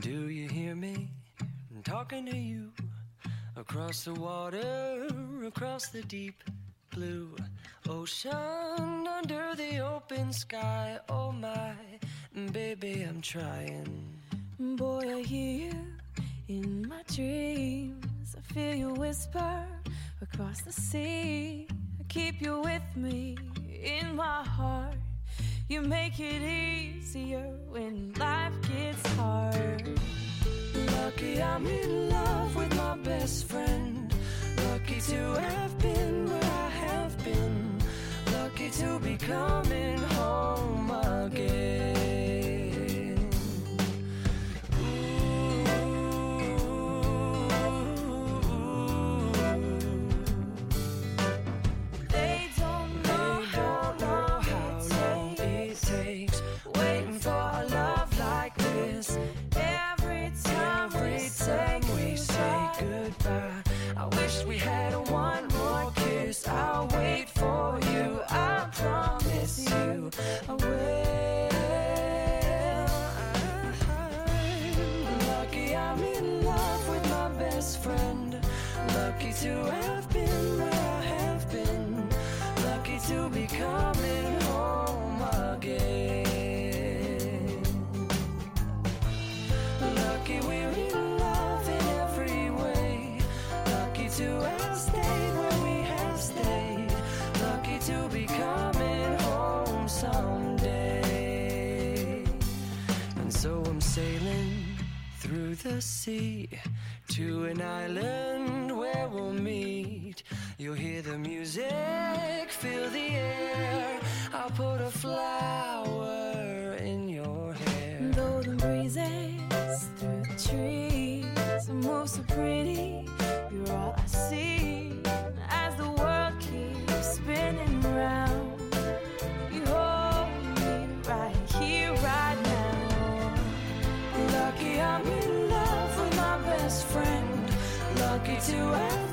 Do you hear me talking to you across the water, across the deep blue ocean, under the open sky? Oh my, baby, I'm trying. Boy, I hear you in my dreams. I feel you whisper across the sea. I keep you with me in my heart. You make it easier when life gets hard. Lucky I'm in love with my best friend. Lucky to have been where I have been. Lucky to be coming home again. Goodbye. I wish we had one more kiss. I'll wait for you. I promise you, I will. Lucky I'm in love with my best friend. Lucky to have the sea to an island where we'll meet. You'll hear the music, feel the air. I'll put a flower to have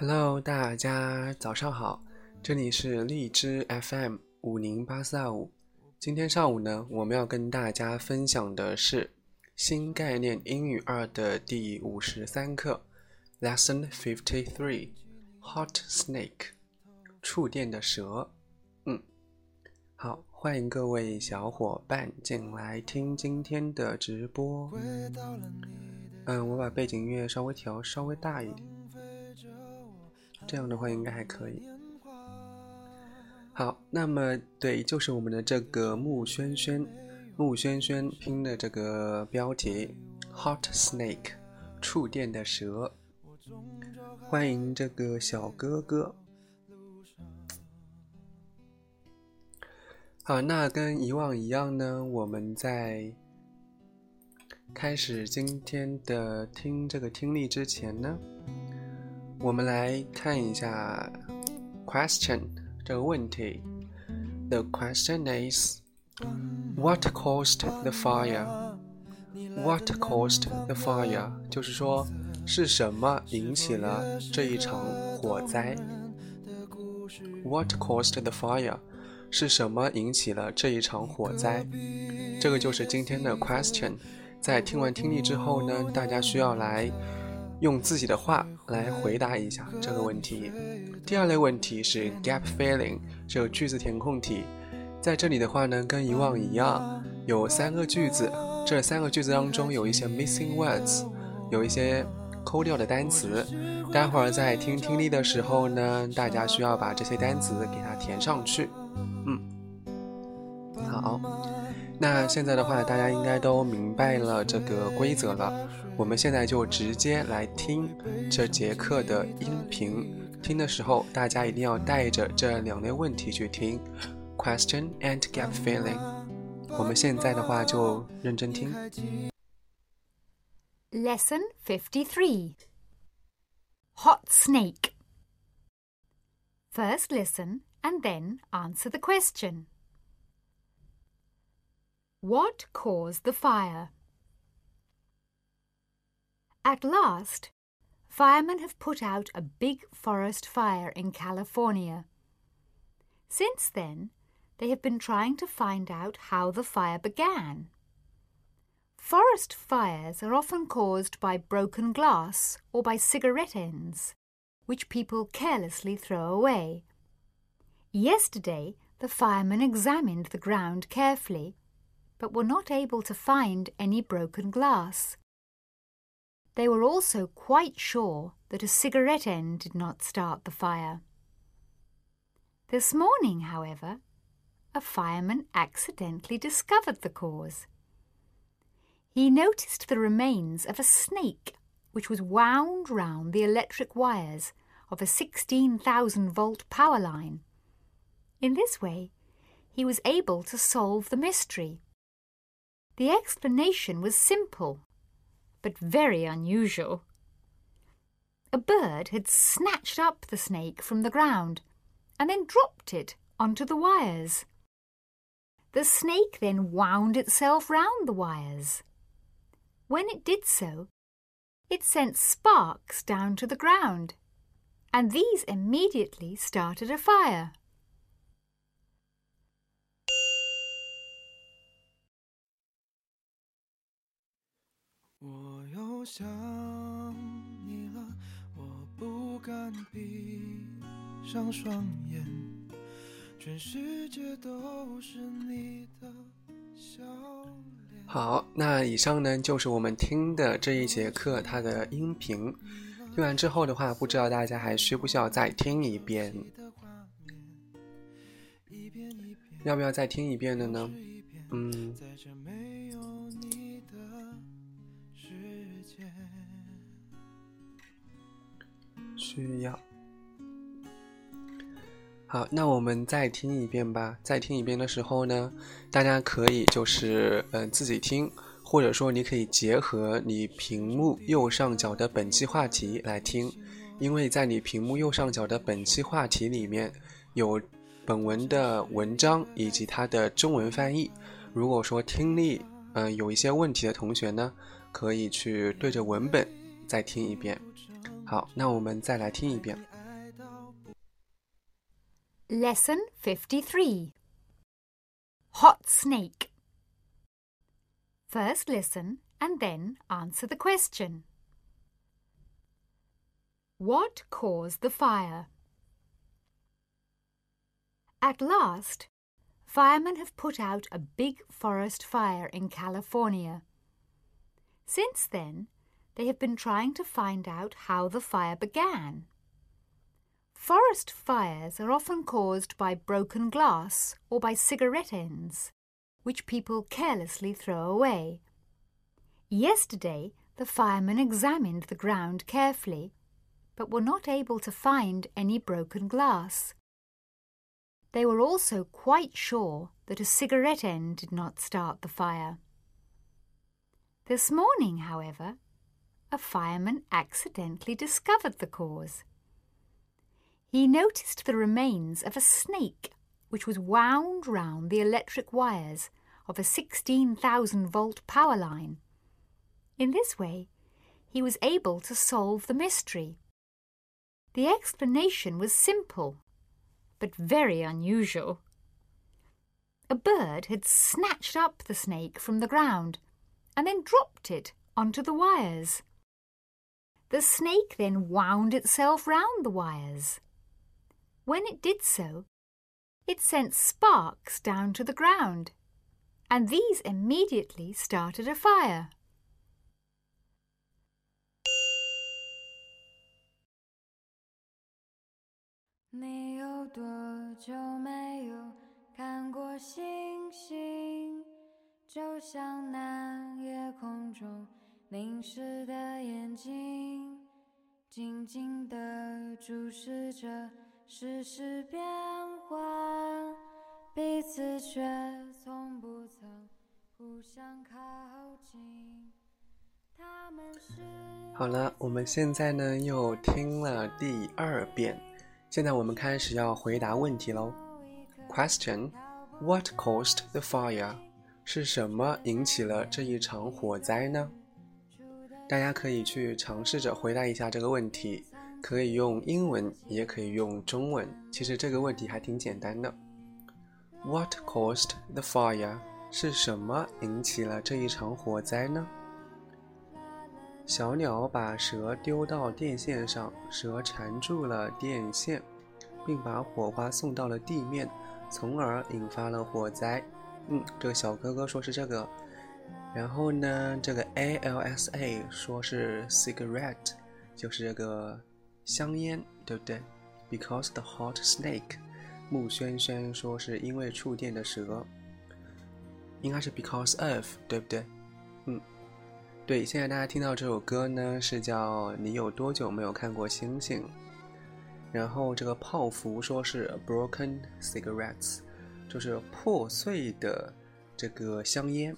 Hello，大家早上好，这里是荔枝 FM 五零八四二五。今天上午呢，我们要跟大家分享的是新概念英语二的第五十三课，Lesson Fifty Three，Hot Snake，触电的蛇。嗯，好，欢迎各位小伙伴进来听今天的直播。嗯，我把背景音乐稍微调稍微大一点。这样的话应该还可以。好，那么对，就是我们的这个木轩轩，木轩轩拼的这个标题，Hot Snake，触电的蛇。欢迎这个小哥哥。好，那跟以往一样呢，我们在开始今天的听这个听力之前呢，我们来看一下 question 这个问题。The question is, what caused the fire? What caused the fire? 就是说，是什么引起了这一场火灾？What caused the fire? 是什么引起了这一场火灾？这个就是今天的 question。在听完听力之后呢，大家需要来用自己的话来回答一下这个问题。第二类问题是 gap filling，这个句子填空题。在这里的话呢，跟以往一样，有三个句子，这三个句子当中有一些 missing words，有一些抠掉的单词。待会儿在听听力的时候呢，大家需要把这些单词给它填上去。嗯，好。那现在的话，大家应该都明白了这个规则了。我们现在就直接来听这节课的音频。听的时候，大家一定要带着这两类问题去听：question and gap filling。我们现在的话就认真听。Lesson fifty-three. Hot snake. First listen and then answer the question. What caused the fire? At last, firemen have put out a big forest fire in California. Since then, they have been trying to find out how the fire began. Forest fires are often caused by broken glass or by cigarette ends, which people carelessly throw away. Yesterday, the firemen examined the ground carefully but were not able to find any broken glass. They were also quite sure that a cigarette end did not start the fire. This morning, however, a fireman accidentally discovered the cause. He noticed the remains of a snake which was wound round the electric wires of a 16,000 volt power line. In this way, he was able to solve the mystery the explanation was simple, but very unusual. A bird had snatched up the snake from the ground and then dropped it onto the wires. The snake then wound itself round the wires. When it did so, it sent sparks down to the ground, and these immediately started a fire. 我又想你了，我不敢闭上双眼，全世界都是你的笑脸。好，那以上呢就是我们听的这一节课它的音频。听完之后的话，不知道大家还需不需要再听一遍？要不要再听一遍的呢？嗯。需要。好，那我们再听一遍吧。再听一遍的时候呢，大家可以就是嗯、呃、自己听，或者说你可以结合你屏幕右上角的本期话题来听，因为在你屏幕右上角的本期话题里面有本文的文章以及它的中文翻译。如果说听力嗯、呃、有一些问题的同学呢，可以去对着文本再听一遍。好，那我们再来听一遍。Lesson fifty-three. Hot snake. First listen and then answer the question. What caused the fire? At last, firemen have put out a big forest fire in California. Since then, they have been trying to find out how the fire began. Forest fires are often caused by broken glass or by cigarette ends, which people carelessly throw away. Yesterday, the firemen examined the ground carefully, but were not able to find any broken glass. They were also quite sure that a cigarette end did not start the fire. This morning, however, a fireman accidentally discovered the cause. He noticed the remains of a snake which was wound round the electric wires of a 16,000 volt power line. In this way, he was able to solve the mystery. The explanation was simple, but very unusual. A bird had snatched up the snake from the ground and then dropped it onto the wires. The snake then wound itself round the wires. When it did so, it sent sparks down to the ground, and these immediately started a fire. 凝视的眼睛，静静地注视着世事变幻，彼此却从不曾互相靠近。他们是好了，我们现在呢又听了第二遍，现在我们开始要回答问题喽。Question: What caused the fire? 是什么引起了这一场火灾呢？大家可以去尝试着回答一下这个问题，可以用英文，也可以用中文。其实这个问题还挺简单的。What caused the fire? 是什么引起了这一场火灾呢？小鸟把蛇丢到电线上，蛇缠住了电线，并把火花送到了地面，从而引发了火灾。嗯，这个小哥哥说是这个。然后呢，这个 ALSA 说是 cigarette，就是这个香烟，对不对？Because the hot snake。木轩轩说是因为触电的蛇，应该是 because of，对不对？嗯。对，现在大家听到这首歌呢，是叫《你有多久没有看过星星》。然后这个泡芙说是 broken cigarettes，就是破碎的这个香烟。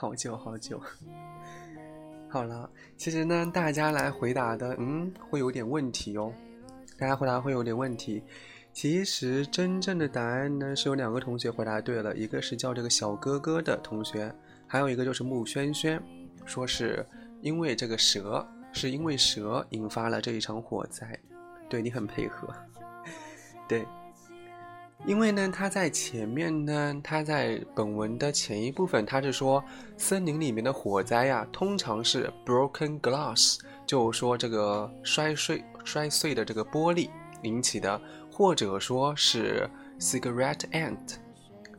好久好久。好了，其实呢，大家来回答的，嗯，会有点问题哦。大家回答会有点问题。其实真正的答案呢，是有两个同学回答对了，一个是叫这个小哥哥的同学。还有一个就是穆轩轩，说是因为这个蛇，是因为蛇引发了这一场火灾。对你很配合，对，因为呢，他在前面呢，他在本文的前一部分，他是说森林里面的火灾呀，通常是 broken glass，就说这个摔碎摔碎的这个玻璃引起的，或者说是 cigarette ant，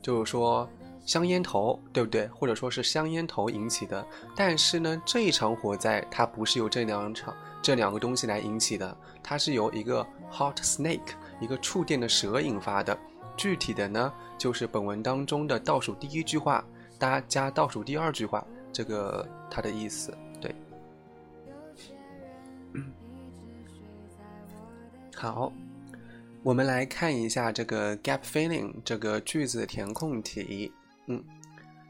就是说。香烟头，对不对？或者说是香烟头引起的。但是呢，这一场火灾它不是由这两场这两个东西来引起的，它是由一个 hot snake 一个触电的蛇引发的。具体的呢，就是本文当中的倒数第一句话，大家加倒数第二句话，这个它的意思。对，好，我们来看一下这个 gap filling 这个句子填空题。嗯，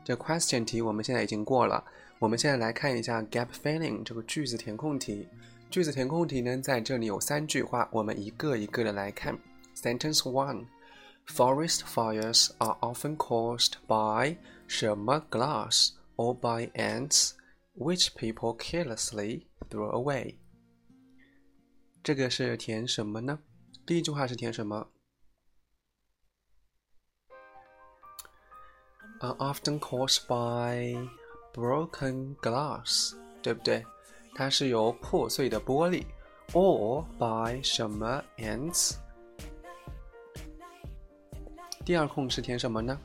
这 question 题我们现在已经过了。我们现在来看一下 gap filling 这个句子填空题。句子填空题呢，在这里有三句话，我们一个一个的来看。Sentence one: Forest fires are often caused by 什么 glass or by ants, which people carelessly throw away。这个是填什么呢？第一句话是填什么？are often caused by broken glass，对不对？它是由破碎的玻璃，or by 什么 ants？ 第二空是填什么呢？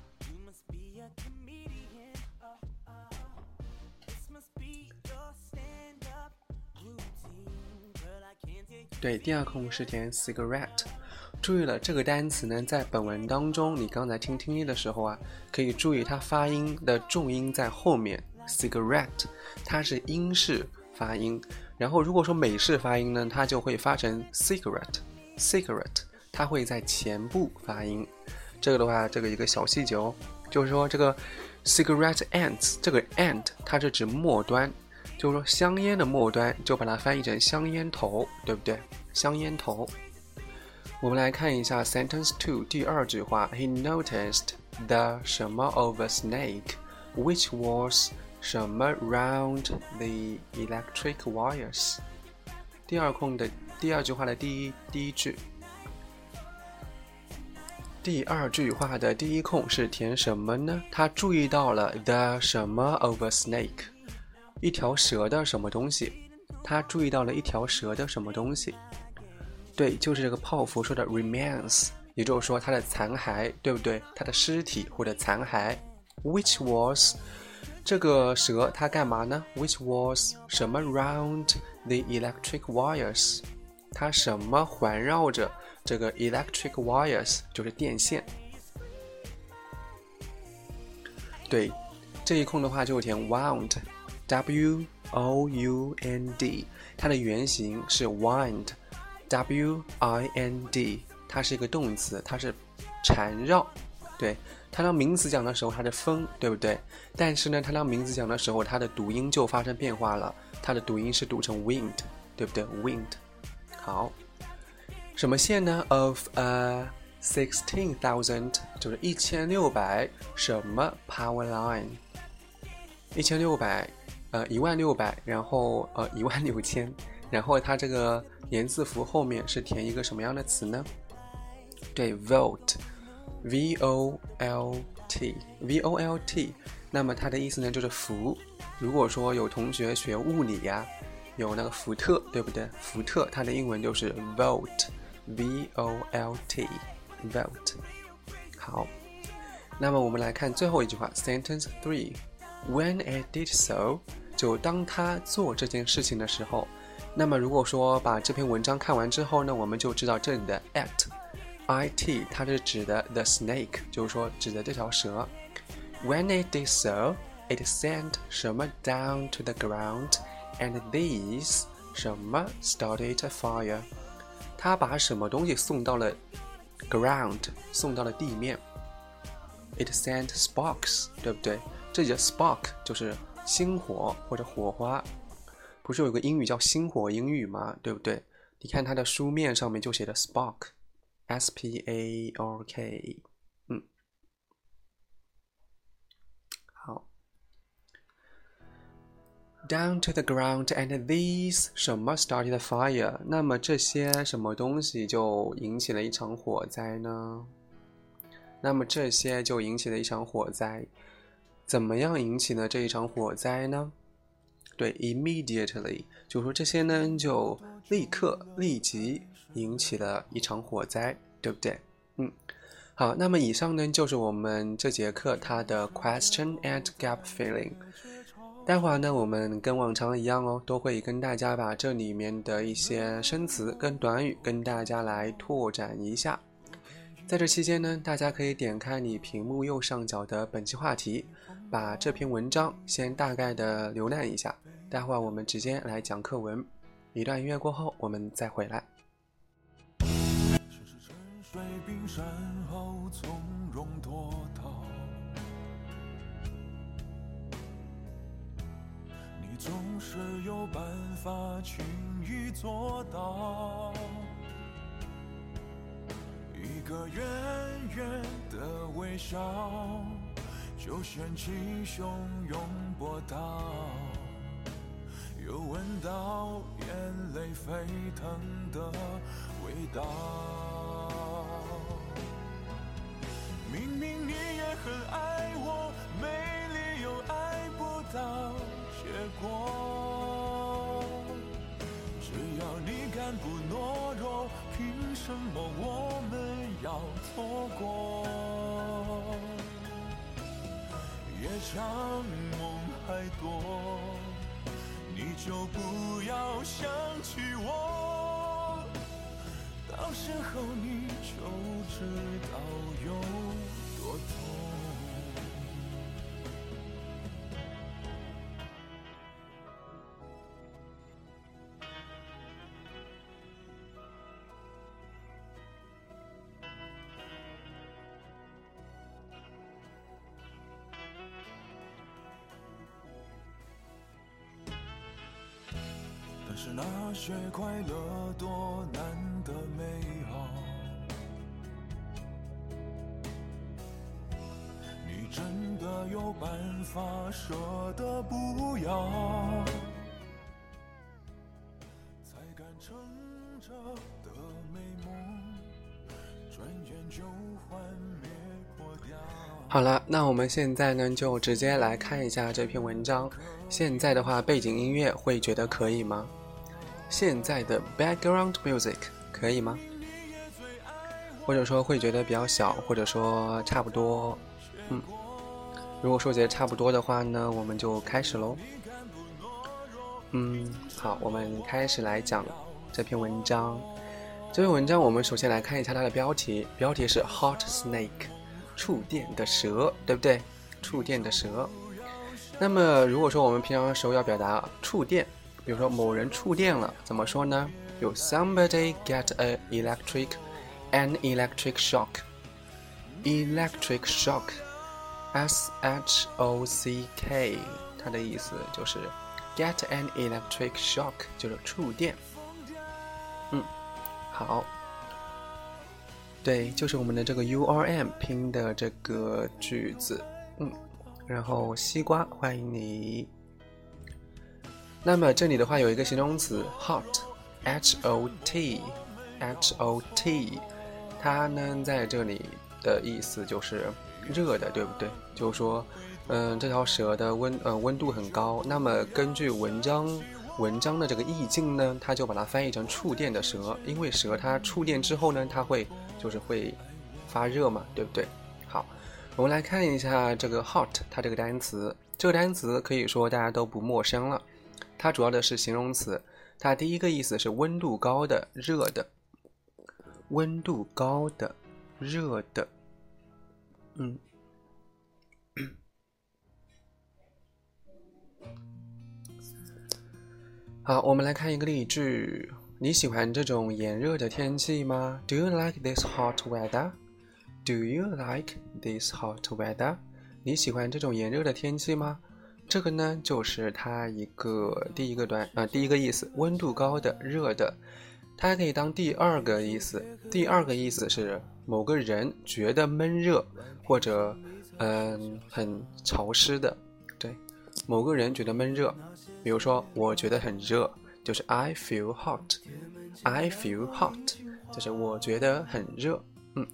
对，第二空是填 cigarette。注意了，这个单词呢，在本文当中，你刚才听听力的时候啊，可以注意它发音的重音在后面。cigarette，它是英式发音，然后如果说美式发音呢，它就会发成 cigarette，cigarette，它会在前部发音。这个的话，这个一个小细节哦，就是说这个 cigarette ends，这个 end 它是指末端，就是说香烟的末端，就把它翻译成香烟头，对不对？香烟头。我们来看一下 sentence two 第二句话，He noticed the 什么 of a snake, which was 什么 round the electric wires。第二空的第二句话的第一第一句，第二句话的第一空是填什么呢？他注意到了 the 什么 of a snake。一条蛇的什么东西？他注意到了一条蛇的什么东西？对，就是这个泡芙说的 remains，也就是说它的残骸，对不对？它的尸体或者残骸，which was 这个蛇它干嘛呢？which was 什么 round the electric wires？它什么环绕着这个 electric wires？就是电线。对，这一空的话就填 wound，w o u n d，它的原型是 wind，w i n d，它是一个动词，它是缠绕。对，它当名词讲的时候，它是风，对不对？但是呢，它当名词讲的时候，它的读音就发生变化了，它的读音是读成 wind，对不对？wind。好，什么线呢？of a sixteen thousand，就是一千六百什么 power line？一千六百，呃，一万六百，然后呃，一万六千，然后它这个连字符后面是填一个什么样的词呢？对，volt。V O L T V O L T，那么它的意思呢就是伏。如果说有同学学物理呀，有那个伏特，对不对？伏特它的英文就是 volt volt，V O L T，volt。好，那么我们来看最后一句话，sentence three。When it did so，就当他做这件事情的时候。那么如果说把这篇文章看完之后呢，我们就知道这里的 at。it 它是指的 the snake，就是说指的这条蛇。When it did so, it sent 什么 down to the ground, and these 什么 started a fire。 他把什么东西送到了 ground，送到了地面。It sent sparks，对不对？这里的 spark 就是星火或者火花。不是有个英语叫星火英语吗？对不对？你看它的书面上面就写的 spark。S P A R K，Down to the ground and these 什么 started the fire？那么这些什么东西就引起了一场火灾呢？那么这些就引起了一场火灾，怎么样引起呢这一场火灾呢？对，immediately，就说这些呢就立刻立即。引起了一场火灾，对不对？嗯，好，那么以上呢就是我们这节课它的 question and gap filling。待会儿呢，我们跟往常一样哦，都会跟大家把这里面的一些生词跟短语跟大家来拓展一下。在这期间呢，大家可以点开你屏幕右上角的本期话题，把这篇文章先大概的浏览一下。待会儿我们直接来讲课文。一段音乐过后，我们再回来。山后从容总是有办法轻易做到。一个远远的微笑，就掀起汹涌波涛，又闻到眼泪沸腾的味道。明明你也很爱我，没理由爱不到结果。只要你敢不懦弱，凭什么我们要错过？夜长梦还多，你就不要想起我，到时候你就知道有。是那些快乐多难得美好，你真的有办法舍得不要？才敢撑着的美梦，转眼就幻灭破掉。好了，那我们现在呢就直接来看一下这篇文章。现在的话，背景音乐会觉得可以吗？现在的 background music 可以吗？或者说会觉得比较小，或者说差不多？嗯，如果说觉得差不多的话呢，我们就开始喽。嗯，好，我们开始来讲这篇文章。这篇文章我们首先来看一下它的标题，标题是 Hot Snake。触电的蛇，对不对？触电的蛇。那么，如果说我们平常的时候要表达触电，比如说某人触电了，怎么说呢？有 somebody get a electric an electric shock。electric shock，s h o c k，它的意思就是 get an electric shock，就是触电。嗯，好。对，就是我们的这个 U R M 拼的这个句子，嗯，然后西瓜欢迎你。那么这里的话有一个形容词 hot，H O T，H O T，它呢在这里的意思就是热的，对不对？就是说，嗯，这条蛇的温呃温度很高。那么根据文章。文章的这个意境呢，他就把它翻译成触电的蛇，因为蛇它触电之后呢，它会就是会发热嘛，对不对？好，我们来看一下这个 hot 它这个单词，这个单词可以说大家都不陌生了，它主要的是形容词，它第一个意思是温度高的、热的，温度高的、热的，嗯。好，我们来看一个例句。你喜欢这种炎热的天气吗？Do you like this hot weather? Do you like this hot weather? 你喜欢这种炎热的天气吗？这个呢，就是它一个第一个段啊，第一个意思，温度高的、热的。它还可以当第二个意思，第二个意思是某个人觉得闷热或者嗯很潮湿的。对，某个人觉得闷热。比如说，我觉得很热，就是 I feel hot。I feel hot，就是我觉得很热。嗯。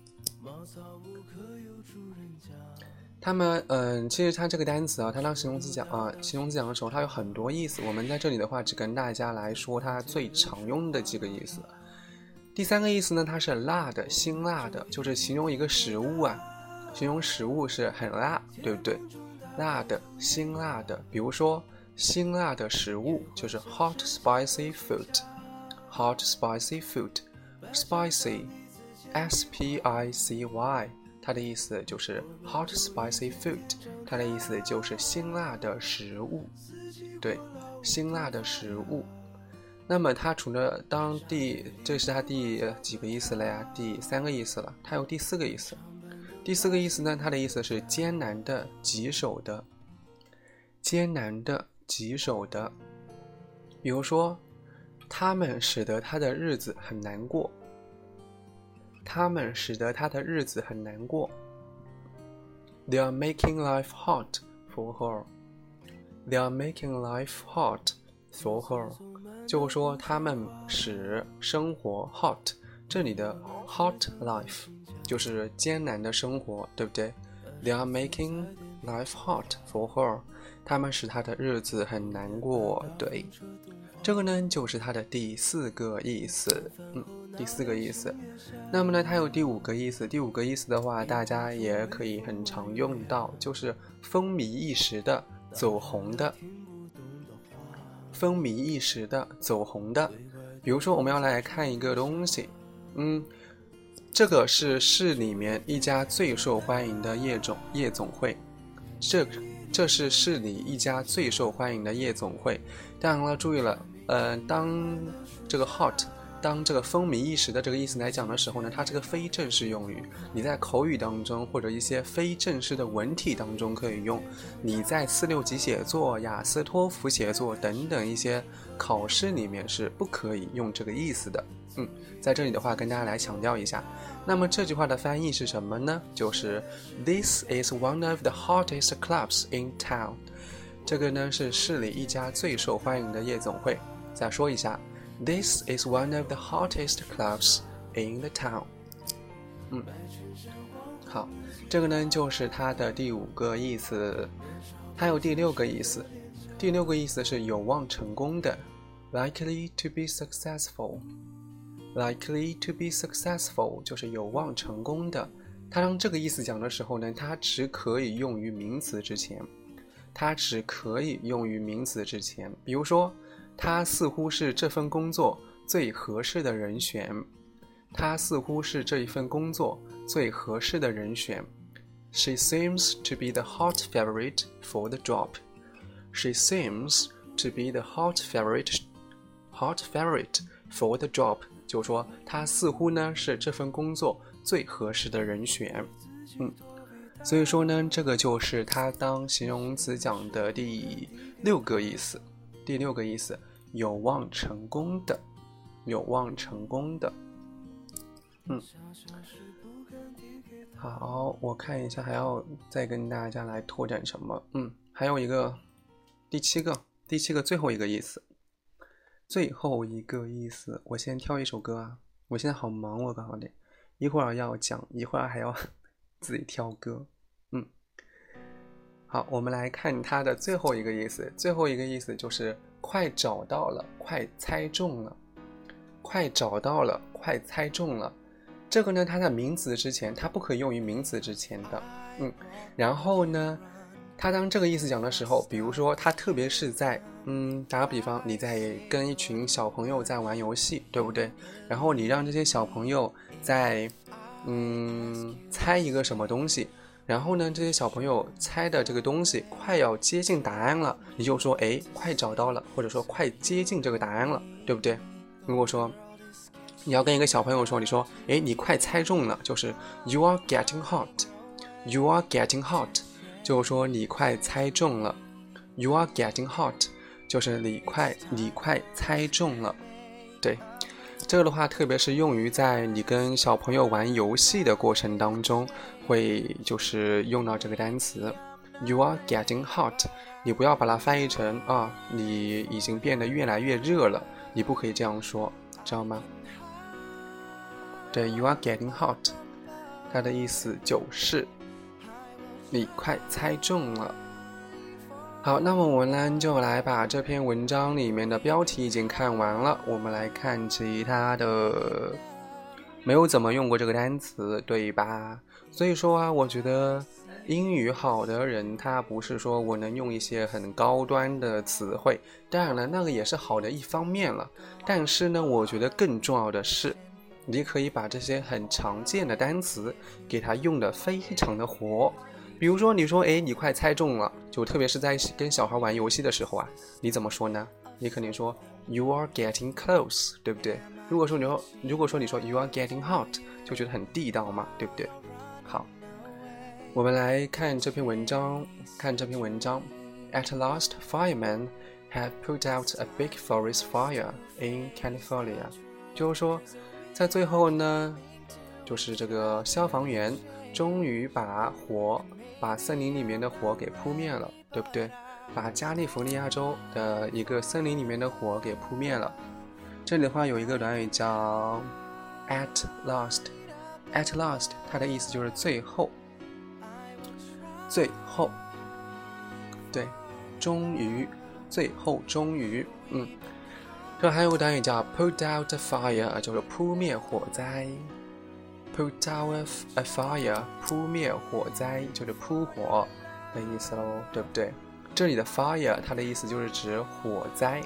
他们，嗯，其实它这个单词啊，它当形容词讲啊，形容词讲的时候，它有很多意思。我们在这里的话，只跟大家来说它最常用的几个意思。第三个意思呢，它是辣的、辛辣的，就是形容一个食物啊，形容食物是很辣，对不对？辣的、辛辣的，比如说。辛辣的食物就是 hot spicy food，hot spicy food，spicy，s p i c y，它的意思就是 hot spicy food，它的意思就是辛辣的食物，对，辛辣的食物。那么它除了当第，这是它第几个意思了呀？第三个意思了，它有第四个意思。第四个意思呢，它的意思是艰难的、棘手的，艰难的。棘手的，比如说，他们使得他的日子很难过。他们使得他的日子很难过。They are making life hot for her. They are making life hot for her. 就说，他们使生活 hot。这里的 hot life 就是艰难的生活，对不对？They are making life hot for her. 他们使他的日子很难过，对，这个呢就是它的第四个意思，嗯，第四个意思。那么呢，它有第五个意思，第五个意思的话，大家也可以很常用到，就是风靡一时的、走红的。风靡一时的、走红的，比如说我们要来看一个东西，嗯，这个是市里面一家最受欢迎的夜总夜总会，这。这是市里一家最受欢迎的夜总会。当然了，注意了，呃，当这个 hot，当这个风靡一时的这个意思来讲的时候呢，它是个非正式用语。你在口语当中或者一些非正式的文体当中可以用。你在四六级写作、雅思、托福写作等等一些考试里面是不可以用这个意思的。嗯，在这里的话，跟大家来强调一下。那么这句话的翻译是什么呢？就是 This is one of the hottest clubs in town。这个呢是市里一家最受欢迎的夜总会。再说一下，This is one of the hottest clubs in the town。嗯，好，这个呢就是它的第五个意思，还有第六个意思。第六个意思是有望成功的，likely to be successful。likely to be successful 就是有望成功的。它当这个意思讲的时候呢，它只可以用于名词之前，它只可以用于名词之前。比如说，他似乎是这份工作最合适的人选。他似乎是这一份工作最合适的人选。She seems to be the hot favorite for the job. She seems to be the hot favorite, hot favorite for the job。就说她似乎呢是这份工作最合适的人选。嗯，所以说呢，这个就是它当形容词讲的第六个意思。第六个意思，有望成功的，有望成功的。嗯，好，我看一下还要再跟大家来拓展什么。嗯，还有一个。第七个，第七个最后一个意思，最后一个意思，我先挑一首歌啊！我现在好忙，我告诉你，一会儿要讲，一会儿还要 自己挑歌。嗯，好，我们来看它的最后一个意思，最后一个意思就是快找到了，快猜中了，快找到了，快猜中了。这个呢，它在名词之前，它不可以用于名词之前的。嗯，然后呢？他当这个意思讲的时候，比如说他特别是在，嗯，打个比方，你在跟一群小朋友在玩游戏，对不对？然后你让这些小朋友在，嗯，猜一个什么东西，然后呢，这些小朋友猜的这个东西快要接近答案了，你就说，哎，快找到了，或者说快接近这个答案了，对不对？如果说你要跟一个小朋友说，你说，哎，你快猜中了，就是 you are getting hot，you are getting hot。就是说你快猜中了，You are getting hot，就是你快你快猜中了。对，这个的话，特别是用于在你跟小朋友玩游戏的过程当中，会就是用到这个单词，You are getting hot。你不要把它翻译成啊，你已经变得越来越热了，你不可以这样说，知道吗？对，You are getting hot，它的意思就是。你快猜中了。好，那么我们呢就来把这篇文章里面的标题已经看完了，我们来看其他的。没有怎么用过这个单词，对吧？所以说啊，我觉得英语好的人，他不是说我能用一些很高端的词汇，当然了，那个也是好的一方面了。但是呢，我觉得更重要的是，你可以把这些很常见的单词给它用的非常的活。比如说，你说，哎，你快猜中了，就特别是在跟小孩玩游戏的时候啊，你怎么说呢？你肯定说，You are getting close，对不对？如果说你说，如果说你说，You are getting hot，就觉得很地道嘛，对不对？好，我们来看这篇文章，看这篇文章。At last, firemen have put out a big forest fire in California。就是说，在最后呢，就是这个消防员终于把火。把森林里面的火给扑灭了，对不对？把加利福尼亚州的一个森林里面的火给扑灭了。这里的话有一个短语叫 “at last”，“at last” 它的意思就是最后，最后，对，终于，最后，终于，嗯。这还有个短语叫 “put out a fire”，就是扑灭火灾。Put out a fire，扑灭火灾就是扑火的意思喽，对不对？这里的 fire 它的意思就是指火灾，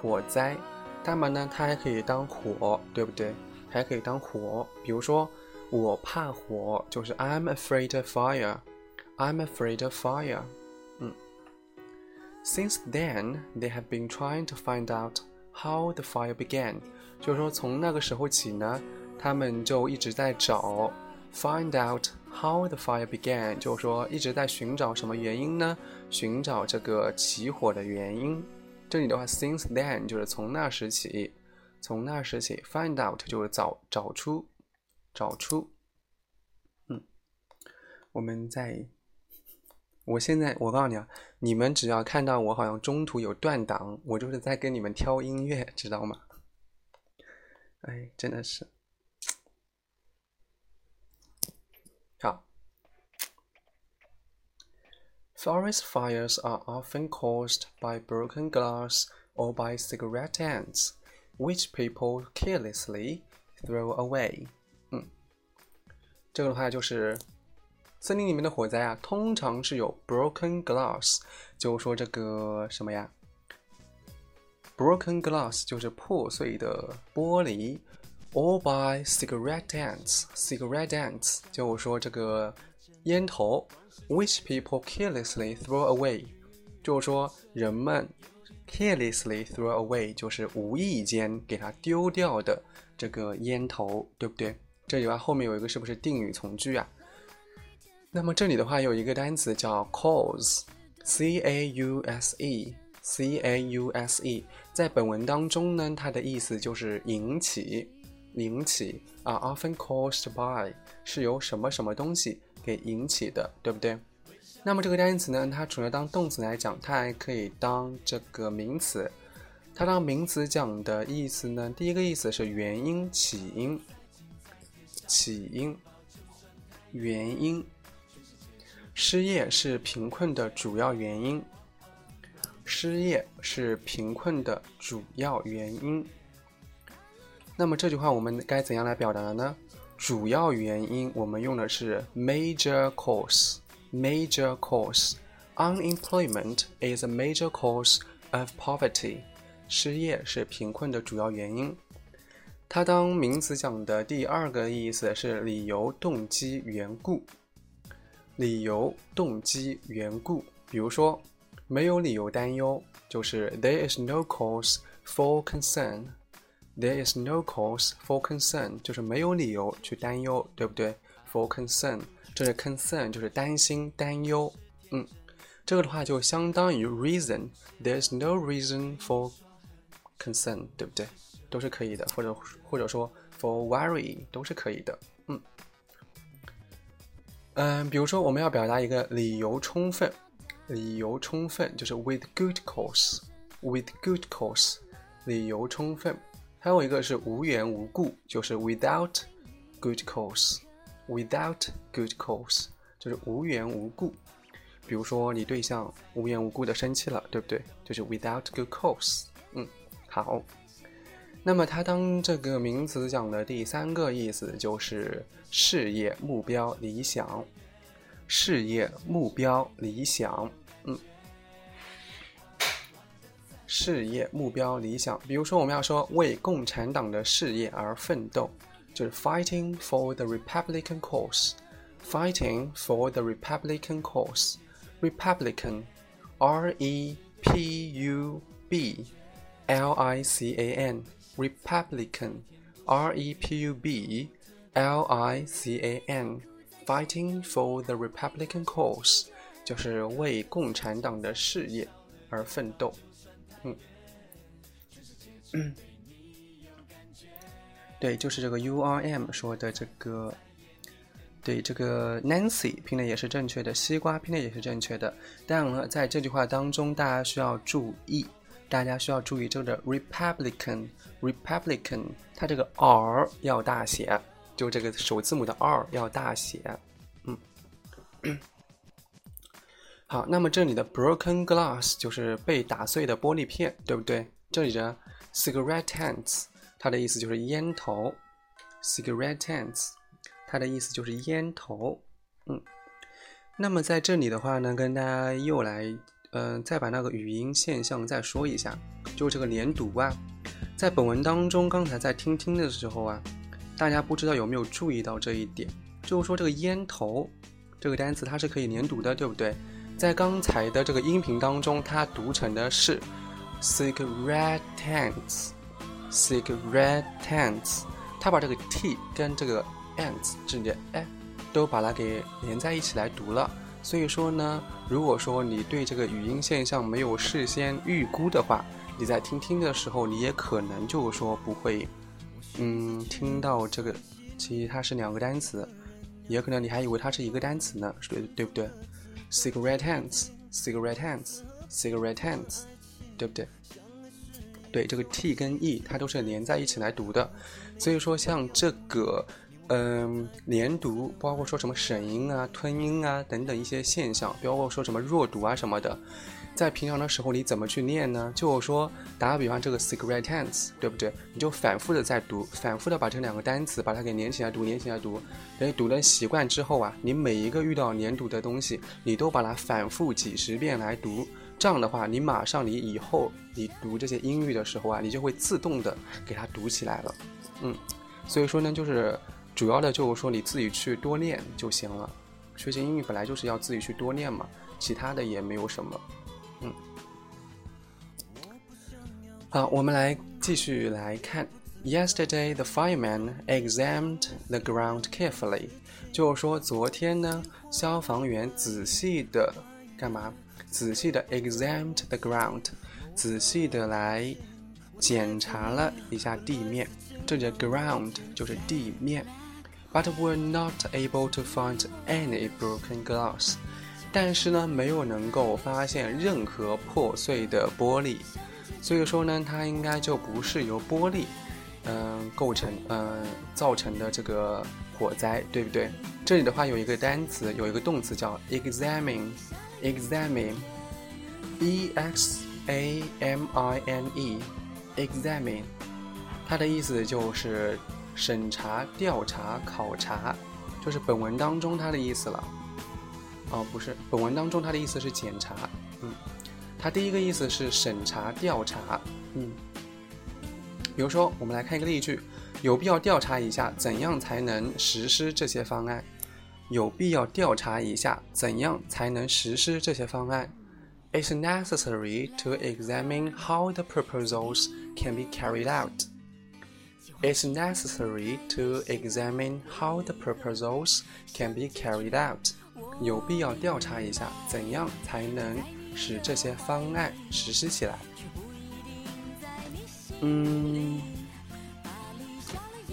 火灾。那么呢，它还可以当火，对不对？还可以当火。比如说，我怕火，就是 I'm afraid of fire。I'm afraid of fire。嗯。Since then, they have been trying to find out how the fire began。就是说，从那个时候起呢。他们就一直在找，find out how the fire began，就是说一直在寻找什么原因呢？寻找这个起火的原因。这里的话，since then 就是从那时起，从那时起，find out 就是找找出，找出。嗯，我们在，我现在我告诉你啊，你们只要看到我好像中途有断档，我就是在跟你们挑音乐，知道吗？哎，真的是。Forest fires are often caused by broken glass or by cigarette ends, which people carelessly throw away. 嗯，这个的话就是森林里面的火灾啊，通常是有 broken glass，就说这个什么呀？broken glass 就是破碎的玻璃，or by cigarette ends，cigarette ends 就说这个烟头 ，which people carelessly throw away，就是说人们 carelessly throw away 就是无意间给它丢掉的这个烟头，对不对？这里边后面有一个是不是定语从句啊？那么这里的话有一个单词叫 cause，c a u s e，c a u s e，在本文当中呢，它的意思就是引起，引起啊，often caused by 是由什么什么东西给引起的，对不对？那么这个单词呢，它除了当动词来讲，它还可以当这个名词。它当名词讲的意思呢，第一个意思是原因、起因，起因，原因。失业是贫困的主要原因。失业是贫困的主要原因。那么这句话我们该怎样来表达呢？主要原因我们用的是 major cause。major cause。Unemployment is a major cause of poverty。失业是贫困的主要原因。它当名词讲的第二个意思是理由、动机、缘故。理由、动机、缘故，比如说，没有理由担忧，就是 there is no cause for concern。there is no cause for concern，就是没有理由去担忧，对不对？for concern，这是 concern，就是担心、担忧。嗯，这个的话就相当于 reason。there is no reason for concern，对不对？都是可以的，或者或者说 for worry 都是可以的。嗯。嗯，比如说我们要表达一个理由充分，理由充分就是 with good cause，with good cause，理由充分。 还有一个是无缘无故，就是 without good cause，without good cause，就是无缘无故。比如说你对象无缘无故的生气了，对不对？就是 without good cause。嗯，好。那么它当这个名词讲的第三个意思就是事业目标理想，事业目标理想，事业目标理想，比如说我们要说为共产党的事业而奋斗，就是 fighting for the Republican cause，fighting for the Republican cause，Republican，R E P U B L I C A N。Republican, R E P U B L I C A N, fighting for the Republican cause，就是为共产党的事业而奋斗。嗯，对，就是这个 U R M 说的这个，对，这个 Nancy 拼的也是正确的，西瓜拼的也是正确的。但呢，在这句话当中，大家需要注意。大家需要注意这个 Republican，Republican，它这个 R 要大写，就这个首字母的 R 要大写。嗯，好，那么这里的 broken glass 就是被打碎的玻璃片，对不对？这里的 cigarette ends，它的意思就是烟头，cigarette ends，它的意思就是烟头。嗯，那么在这里的话呢，跟大家又来。嗯，再把那个语音现象再说一下，就这个连读啊，在本文当中，刚才在听听的时候啊，大家不知道有没有注意到这一点，就是说这个烟头这个单词它是可以连读的，对不对？在刚才的这个音频当中，它读成的是 cigarette ends，cigarette ends，它把这个 t 跟这个 ants 之间哎，都把它给连在一起来读了。所以说呢，如果说你对这个语音现象没有事先预估的话，你在听听的时候，你也可能就是说不会，嗯，听到这个，其实它是两个单词，也可能你还以为它是一个单词呢，对对不对？cigarette hands，cigarette hands，cigarette hands，对不对？对，这个 t 跟 e 它都是连在一起来读的，所以说像这个。嗯连读，包括说什么省音啊、吞音啊等等一些现象，包括说什么弱读啊什么的。在平常的时候，你怎么去练呢？就是说，打个比方，这个 cigarettes，对不对？你就反复的在读，反复的把这两个单词把它给连起来读，连起来读。等你读的习惯之后啊，你每一个遇到连读的东西，你都把它反复几十遍来读。这样的话，你马上你以后你读这些英语的时候啊，你就会自动的给它读起来了。嗯，所以说呢，就是主要的就是说你自己去多练就行了。学习英语本来就是要自己去多练嘛，其他的也没有什么。嗯，好，我们来继续来看。Yesterday, the fireman examined the ground carefully。就是说，昨天呢，消防员仔细的干嘛？仔细的 examined the ground，仔细的来检查了一下地面。这里的 ground 就是地面。But were not able to find any broken glass。但是呢，没有能够发现任何破碎的玻璃，所以说呢，它应该就不是由玻璃，嗯，构成，嗯，造成的这个火灾，对不对？这里的话有一个单词，有一个动词叫 examine，examine，e x a m i n e，examine，它的意思就是审查、调查、考察，就是本文当中它的意思了。哦，不是，本文当中它的意思是检查，嗯，它第一个意思是审查、调查，嗯，比如说，我们来看一个例句，有必要调查一下怎样才能实施这些方案，有必要调查一下怎样才能实施这些方案，It's necessary to examine how the proposals can be carried out. It's necessary to examine how the proposals can be carried out. 有必要调查一下，怎样才能使这些方案实施起来？嗯，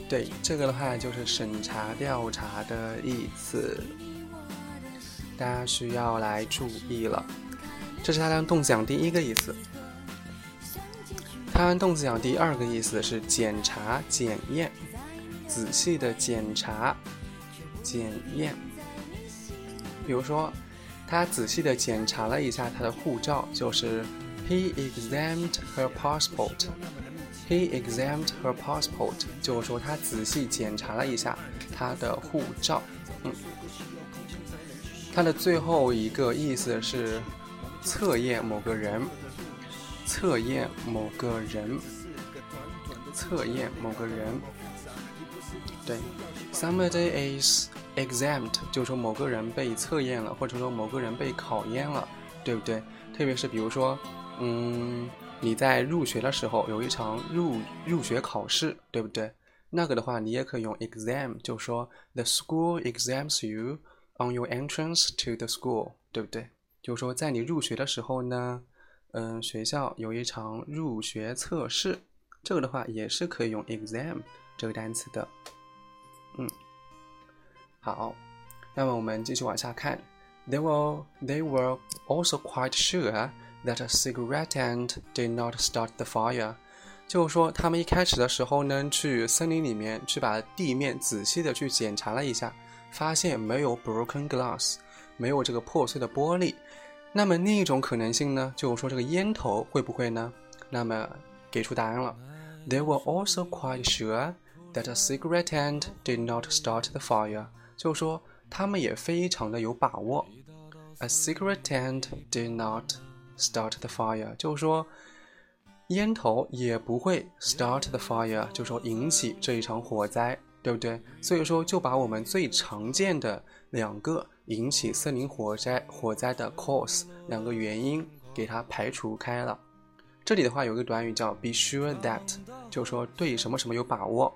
对，这个的话就是审查、调查的意思，大家需要来注意了。这是它的动词讲第一个意思。它动词讲第二个意思是检查、检验，仔细的检查、检验。比如说，他仔细的检查了一下他的护照，就是 he examined her passport。he examined her passport，就是说他仔细检查了一下他的护照。嗯，它的最后一个意思是测验某个人，测验某个人，测验某个人。对，somebody is。Examined 就是说某个人被测验了，或者说某个人被考验了，对不对？特别是比如说，嗯，你在入学的时候有一场入入学考试，对不对？那个的话，你也可以用 exam，就说 the school exams you on your entrance to the school，对不对？就是说在你入学的时候呢，嗯，学校有一场入学测试，这个的话也是可以用 exam 这个单词的，嗯。好，那么我们继续往下看。They were they were also quite sure that a cigarette end did not start the fire。就是说，他们一开始的时候呢，去森林里面去把地面仔细的去检查了一下，发现没有 broken glass，没有这个破碎的玻璃。那么另一种可能性呢，就是说这个烟头会不会呢？那么给出答案了。They were also quite sure that a cigarette end did not start the fire。 就说他们也非常的有把握。A secret tent did not start the fire，就是说烟头也不会 start the fire，就说引起这一场火灾，对不对？所以说就把我们最常见的两个引起森林火灾火灾的 cause 两个原因给它排除开了。这里的话有个短语叫 be sure that，就说对什么什么有把握。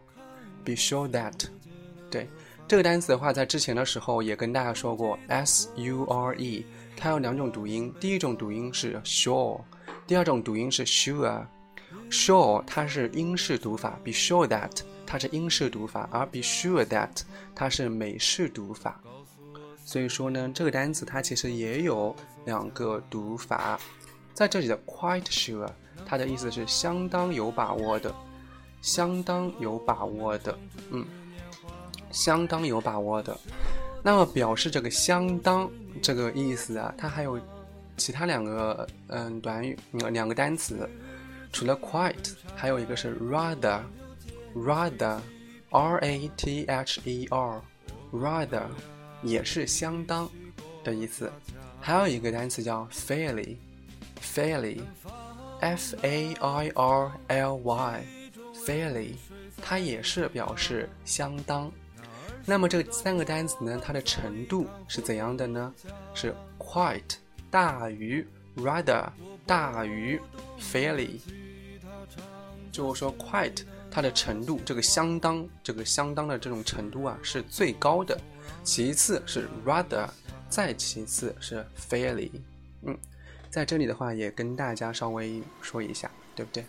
Be sure that，对。这个单词的话，在之前的时候也跟大家说过，s u r e，它有两种读音，第一种读音是 sure，第二种读音是 sure。sure 它是英式读法，be sure that 它是英式读法，而 be sure that 它是美式读法。所以说呢，这个单词它其实也有两个读法。在这里的 quite sure，它的意思是相当有把握的，相当有把握的，嗯。相当有把握的。那么表示这个相当这个意思啊，它还有其他两个嗯短语，两个单词，除了 quite，还有一个是 rather，rather，r a t h e r，rather 也是相当的意思。还有一个单词叫 fairly，fairly，f a i r l y，fairly，它也是表示相当。那么这三个单词呢，它的程度是怎样的呢？是 quite 大于 rather 大于 fairly。就是说 quite 它的程度，这个相当，这个相当的这种程度啊是最高的，其次是 rather，再其次是 fairly。嗯，在这里的话也跟大家稍微说一下，对不对？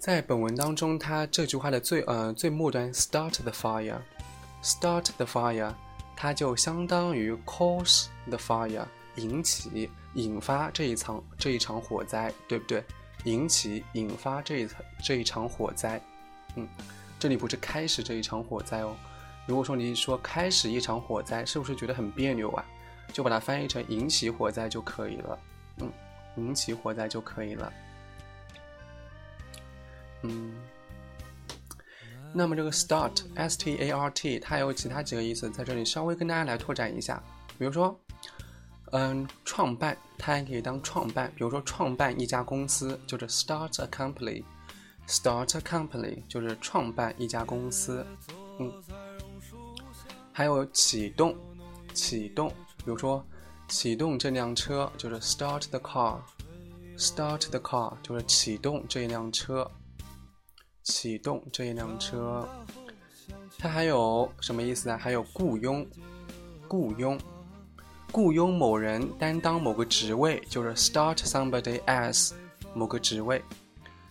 在本文当中，它这句话的最呃最末端，start the fire，start the fire，它就相当于 cause the fire，引起、引发这一场这一场火灾，对不对？引起、引发这一这一场火灾，嗯，这里不是开始这一场火灾哦。如果说你说开始一场火灾，是不是觉得很别扭啊？就把它翻译成引起火灾就可以了，嗯，引起火灾就可以了。嗯，那么这个 start s t a r t 它有其他几个意思，在这里稍微跟大家来拓展一下。比如说，嗯，创办，它还可以当创办。比如说，创办一家公司就是 start a company，start a company 就是创办一家公司。嗯，还有启动，启动，比如说启动这辆车就是 start the car，start the car 就是启动这一辆车。启动这一辆车，它还有什么意思呢？还有雇佣，雇佣，雇佣某人担当某个职位，就是 start somebody as 某个职位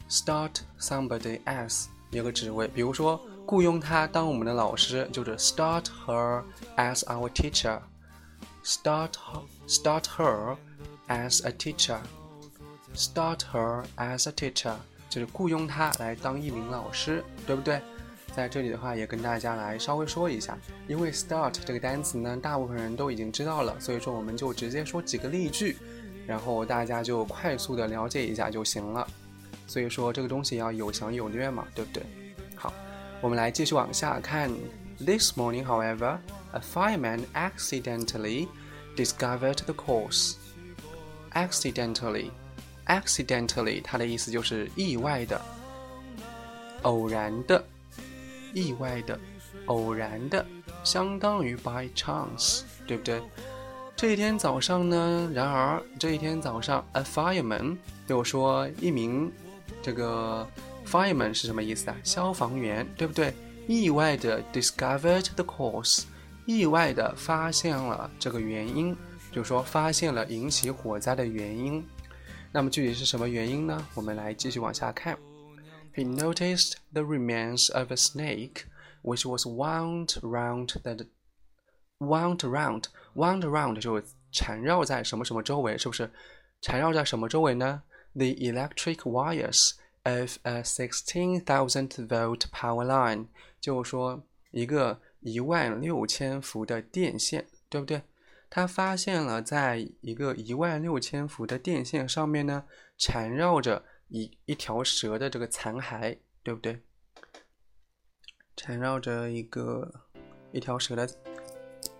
，start somebody as 一个职位。比如说，雇佣他当我们的老师，就是 start her as our teacher，start start her as a teacher，start her as a teacher。就是雇佣他来当一名老师，对不对？在这里的话，也跟大家来稍微说一下，因为 start 这个单词呢，大部分人都已经知道了，所以说我们就直接说几个例句，然后大家就快速的了解一下就行了。所以说这个东西要有详有略嘛，对不对？好，我们来继续往下看。This morning, however, a fireman accidentally discovered the cause. Accidentally. accidentally，它的意思就是意外的、偶然的、意外的、偶然的，相当于 by chance，对不对？这一天早上呢，然而这一天早上，a fireman，对我说一名这个 fireman 是什么意思啊？消防员，对不对？意外的 discovered the cause，意外的发现了这个原因，就说发现了引起火灾的原因。那么具体是什么原因呢？我们来继续往下看。He noticed the remains of a snake, which was wound round the wound round wound round 就是缠绕在什么什么周围，是不是？缠绕在什么周围呢？The electric wires of a sixteen thousand volt power line，就是说一个一万六千伏的电线，对不对？他发现了，在一个一万六千伏的电线上面呢，缠绕着一一条蛇的这个残骸，对不对？缠绕着一个一条蛇的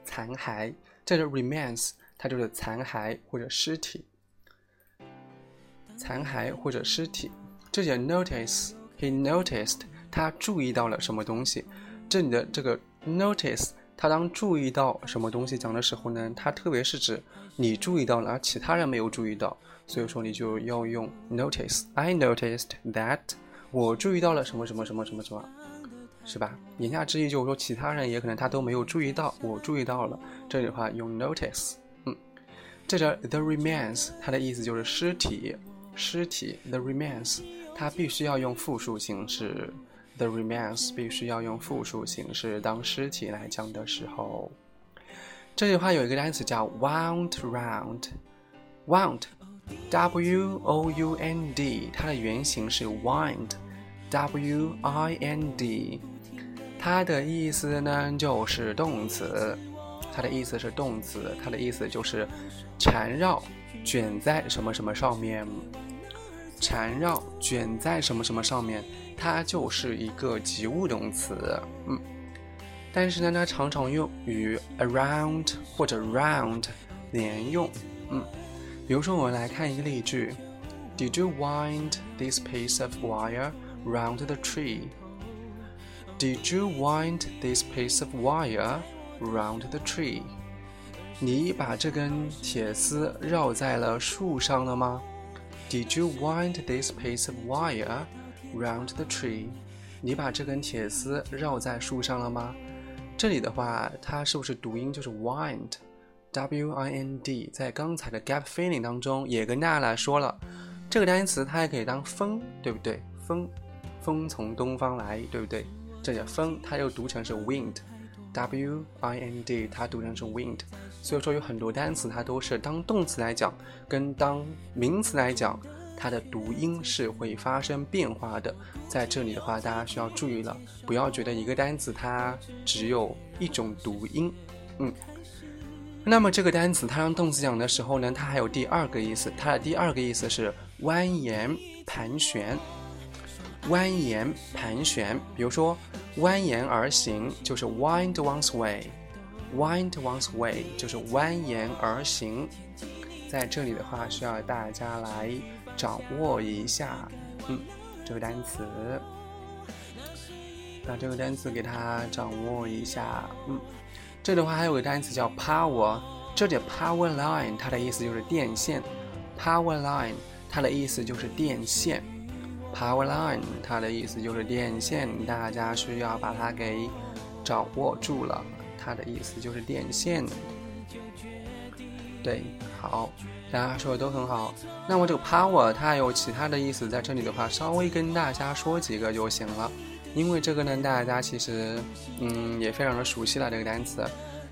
残骸，这个 remains，它就是残骸或者尸体。残骸或者尸体，这里 notice，he noticed，他注意到了什么东西？这里的这个 notice。他当注意到什么东西讲的时候呢？他特别是指你注意到了，而其他人没有注意到，所以说你就要用 notice。I noticed that，我注意到了什么什么什么什么什么，是吧？言下之意就是说，其他人也可能他都没有注意到，我注意到了。这里的话用 notice，嗯，这个 the remains，它的意思就是尸体，尸体 the remains，它必须要用复数形式。The remains 必须要用复数形式当尸体来讲的时候，这句话有一个单词叫 wound round，wound，w o u n d，它的原型是 wind，w i n d。它的意思呢就是动词，它的意思是动词，它的意思就是缠绕、卷在什么什么上面，缠绕、卷在什么什么上面，它就是一个及物动词。嗯，但是呢，它常常用与 around 或者 round 连用。嗯，比如说我们来看一个例句：Did you wind this piece of wire round the tree? Did you wind this piece of wire round the tree? 你把这根铁丝绕在了树上了吗？Did you wind this piece of wire round the tree? 你把这根铁丝绕在树上了吗？这里的话，它是不是读音就是 wind，w i n d？在刚才的 gap filling 当中也跟大家来说了，这个单词它也可以当风，对不对？风，风从东方来，对不对？这叫风，它又读成是 wind，w i n d，它读成是 wind。所以说有很多单词它都是当动词来讲，跟当名词来讲，它的读音是会发生变化的。在这里的话，大家需要注意了，不要觉得一个单词它只有一种读音。嗯，那么这个单词它当动词讲的时候呢，它还有第二个意思，它的第二个意思是蜿蜒盘旋。蜿蜒盘旋，比如说蜿蜒而行就是 wind one's way，wind one's way 就是蜿蜒而行。在这里的话，需要大家来掌握一下，嗯，这个单词，把这个单词给它掌握一下，嗯，这里的话还有个单词叫 power，这里 power line 它的意思就是电线，power line 它的意思就是电线。Power line，它的意思就是电线，大家需要把它给掌握住了。它的意思就是电线。对，好，大家说的都很好。那么这个 power 它还有其他的意思，在这里的话稍微跟大家说几个就行了。因为这个呢，大家其实嗯也非常的熟悉了这个单词。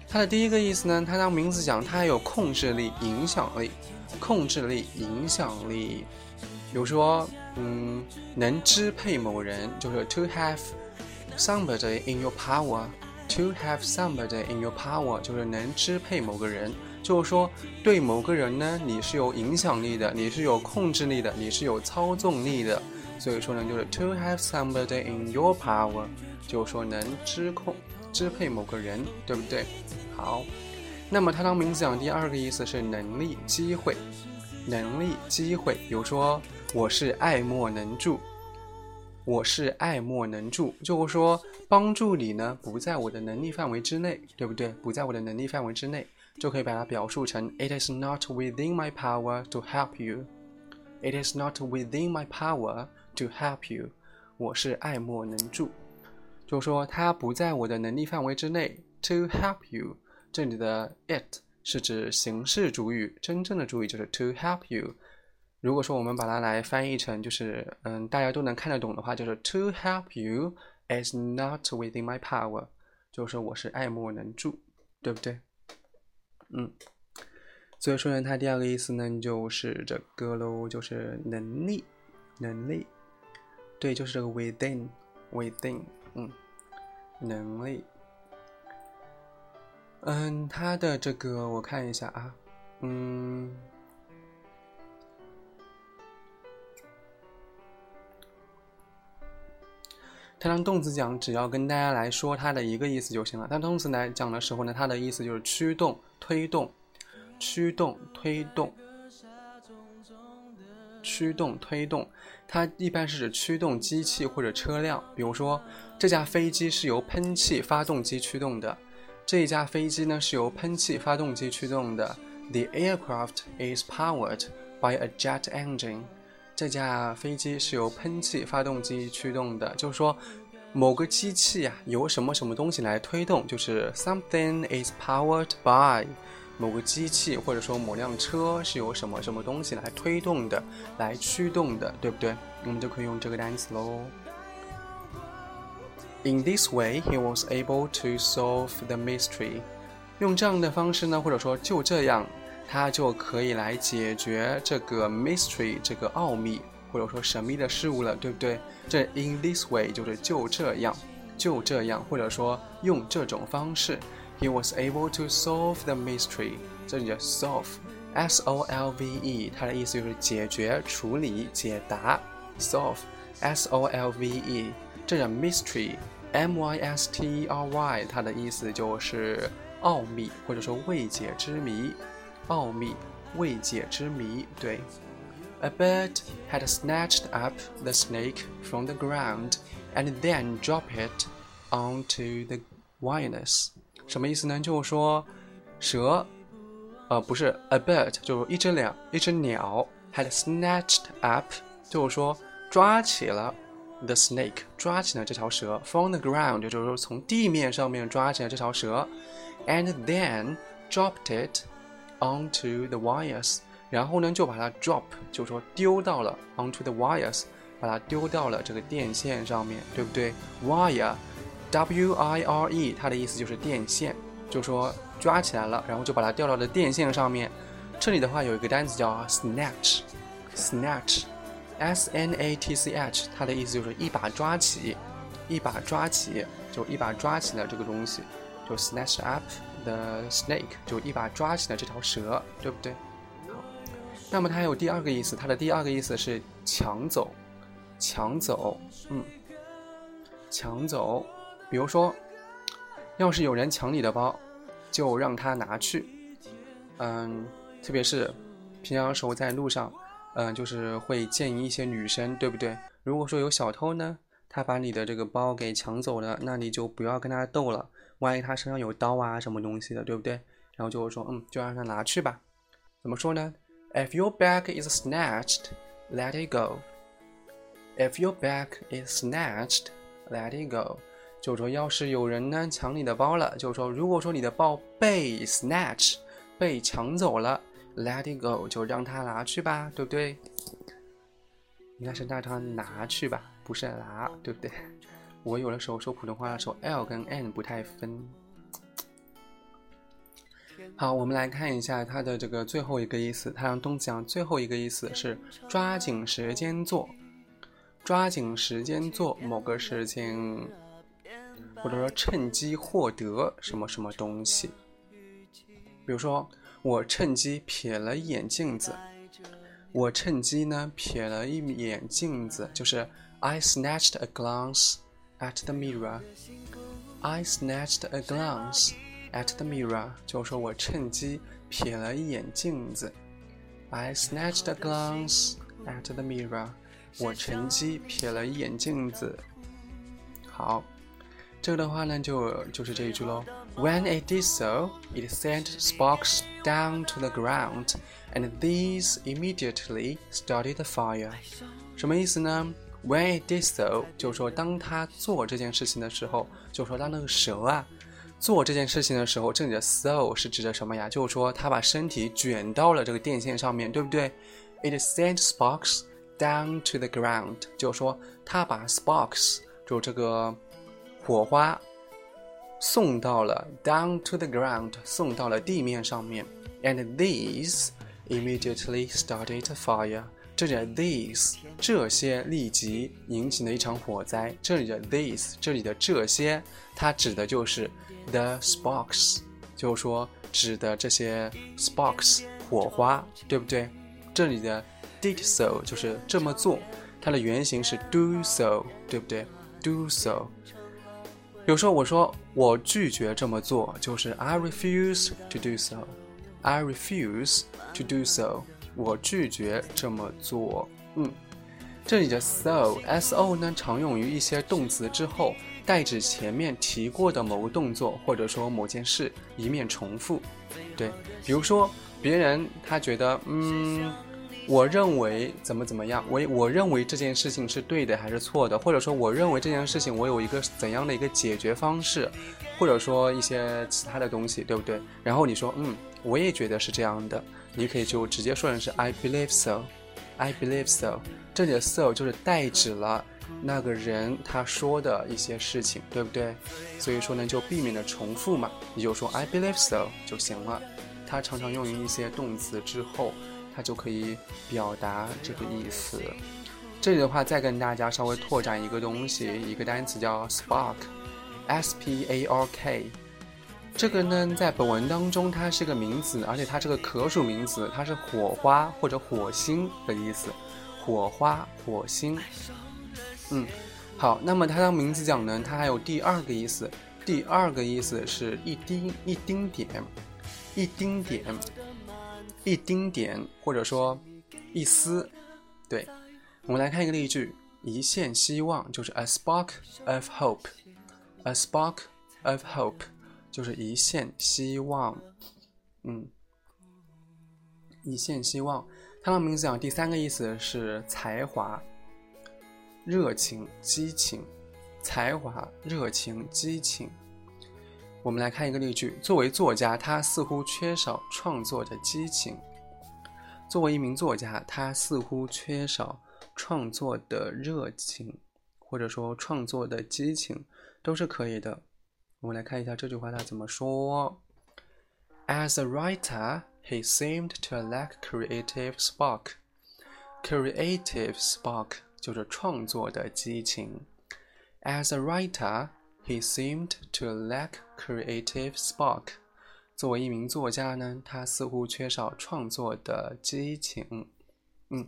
它的第一个意思呢，它当名词讲，它有控制力、影响力。控制力、影响力，比如说。嗯，能支配某人就是 to have somebody in your power。to have somebody in your power 就是能支配某个人，就是说对某个人呢，你是有影响力的，你是有控制力的，你是有操纵力的。所以说呢，就是 to have somebody in your power，就是说能支控、支配某个人，对不对？好，那么它当名词讲，第二个意思是能力、机会，能力、机会，比如说。我是爱莫能助，我是爱莫能助，就是说帮助你呢不在我的能力范围之内，对不对？不在我的能力范围之内，就可以把它表述成 It is not within my power to help you. It is not within my power to help you. 我是爱莫能助，就是说它不在我的能力范围之内。To help you，这里的 it 是指形式主语，真正的主语就是 to help you。如果说我们把它来翻译成就是嗯大家都能看得懂的话，就是 To help you is not within my power，就是我是爱莫能助，对不对？ 嗯，所以说呢，它第二个意思呢就是这个喽，就是能力，能力，对，就是这个 within，within，嗯，能力。嗯，它的这个我看一下啊，嗯。它当动词讲，只要跟大家来说它的一个意思就行了。当动词来讲的时候呢，它的意思就是驱动、推动、驱动、推动、驱动、推动。它一般是指驱动机器或者车辆。比如说，这架飞机是由喷气发动机驱动的。这一架飞机呢是由喷气发动机驱动的。The aircraft is powered by a jet engine. 这架飞机是由喷气发动机驱动的，就是说，某个机器呀，由什么什么东西来推动，就是 something is powered by，某个机器或者说某辆车是由什么什么东西来推动的，来驱动的，对不对？我们就可以用这个单词喽。In this way, he was able to solve the mystery。用这样的方式呢，或者说就这样。它就可以来解决这个 mystery 这个奥秘或者说神秘的事物了，对不对？这 in this way 就是就这样，就这样，或者说用这种方式。He was able to solve the mystery。这里的 solve，s o l v e，它的意思就是解决、处理、解答。solve，s o l v e。这个 mystery，m y s t e r y，它的意思就是奥秘或者说未解之谜。奥秘、未解之谜，对。A bird had snatched up the snake from the ground and then dropped it onto the wires。什么意思呢？就是说，蛇，呃，不是 a bird，就是一只鸟，一只鸟 had snatched up，就是说抓起了 the snake，抓起了这条蛇 from the ground，就是说从地面上面抓起了这条蛇，and then dropped it onto the wires， 然后呢就把它 drop，就说丢到了 onto the wires，把它丢到了这个电线上面，对不对？wire。W I R E，它的意思就是电线，就说抓起来了，然后就把它吊到了电线上面。这里的话有一个单词叫 snatch，snatch，S N A T C H，它的意思就是一把抓起，一把抓起，就一把抓起了这个东西，就 snatch up the snake，就一把抓起了这条蛇，对不对？那么它还有第二个意思，它的第二个意思是抢走，抢走，嗯，抢走。比如说，要是有人抢你的包，就让他拿去。嗯，特别是平常时候在路上，嗯，就是会见一些女生，对不对？如果说有小偷呢，他把你的这个包给抢走了，那你就不要跟他斗了。万一他身上有刀啊什么东西的，对不对？然后就会说，嗯，就让他拿去吧。怎么说呢？If your bag is snatched, let it go. If your bag is snatched, let it go. 就说，要是有人呢抢你的包了，就说，如果说你的包被 snatch 被抢走了，let it go 就让他拿去吧，对不对？应该是让他拿去吧，不是拿，对不对？我有的时候说普通话的时候，l 跟 n 不太分。好，我们来看一下它的这个最后一个意思，它让动词讲最后一个意思是抓紧时间做，抓紧时间做某个事情。或者说趁机获得什么什么东西，比如说我趁机瞥了一眼镜子，我趁机呢瞥了一眼镜子，就是 I snatched a glance at the mirror。I snatched a glance at the mirror，就是说我趁机瞥了一眼镜子。I snatched a glance at the mirror，我趁机瞥了一眼镜子。好。这个的话呢，就就是这一句喽。When it did so, it sent sparks down to the ground, and these immediately started the fire. 什么意思呢？When it did so，就是说当他做这件事情的时候，就是说当那个蛇啊 做这件事情的时候，这里的 so 是指的什么呀？就是说他把身体卷到了这个电线上面，对不对？It sent sparks down to the ground，就是说他把 sparks 就这个。火花送到了 down to the ground，送到了地面上面，and these immediately started a fire。这里的 these 这些立即引起了一场火灾。这里的 these 这里的这些，它指的就是 the sparks，就是说指的这些 sparks 火花，对不对？这里的 did so 就是这么做，它的原型是 do so，对不对？do so。有时候，我说我拒绝这么做，就是 I refuse to do so。I refuse to do so。我拒绝这么做。嗯，这里的 so，s-o 呢，常用于一些动词之后，代指前面提过的某个动作，或者说某件事一面重复。对，比如说别人他觉得，嗯。我认为怎么怎么样，我我认为这件事情是对的还是错的，或者说我认为这件事情我有一个怎样的一个解决方式，或者说一些其他的东西，对不对？然后你说，嗯，我也觉得是这样的，你可以就直接说成是 I believe so，I believe so。这里的 so 就是代指了那个人他说的一些事情，对不对？所以说呢，就避免了重复嘛，你就说 I believe so 就行了。它常常用于一些动词之后。它就可以表达这个意思。这里的话，再跟大家稍微拓展一个东西，一个单词叫 spark。S P A R K。这个呢，在本文当中它是个名词，而且它是个可数名词，它是火花或者火星的意思。火花、火星。嗯，好，那么它当名词讲呢，它还有第二个意思。第二个意思是一丁一丁点，一丁点，一丁点，或者说一丝。对，我们来看一个例句：一线希望就是 a spark of hope，a spark of hope。就是一线希望，嗯，一线希望。它的名字讲第三个意思是才华、热情、激情。才华、热情、激情。我们来看一个例句：作为作家，他似乎缺少创作的激情。作为一名作家，他似乎缺少创作的热情，或者说创作的激情，都是可以的。我们来看一下这句话它怎么说。As a writer, he seemed to lack creative spark. Creative spark 就是创作的激情。As a writer, he seemed to lack creative spark. 作为一名作家呢，他似乎缺少创作的激情。嗯。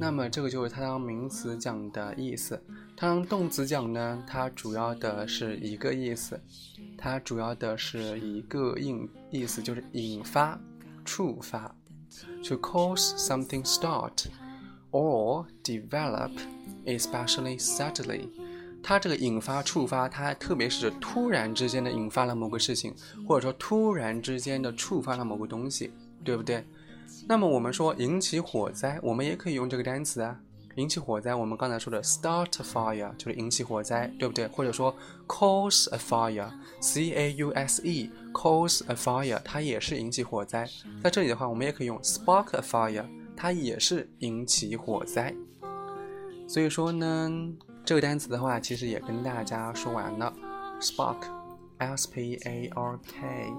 那么这个就是它当名词讲的意思，它当动词讲呢，它主要的是一个意思，它主要的是一个应意思就是引发、触发，to cause something start or develop, especially suddenly。它这个引发、触发，它特别是突然之间的引发了某个事情，或者说突然之间的触发了某个东西，对不对？那么我们说引起火灾，我们也可以用这个单词啊。引起火灾，我们刚才说的 start a fire 就是引起火灾，对不对？或者说 cause a fire，c a u s e，cause a fire，它也是引起火灾。在这里的话，我们也可以用 spark a fire，它也是引起火灾。所以说呢，这个单词的话，其实也跟大家说完了，spark，s p a r k，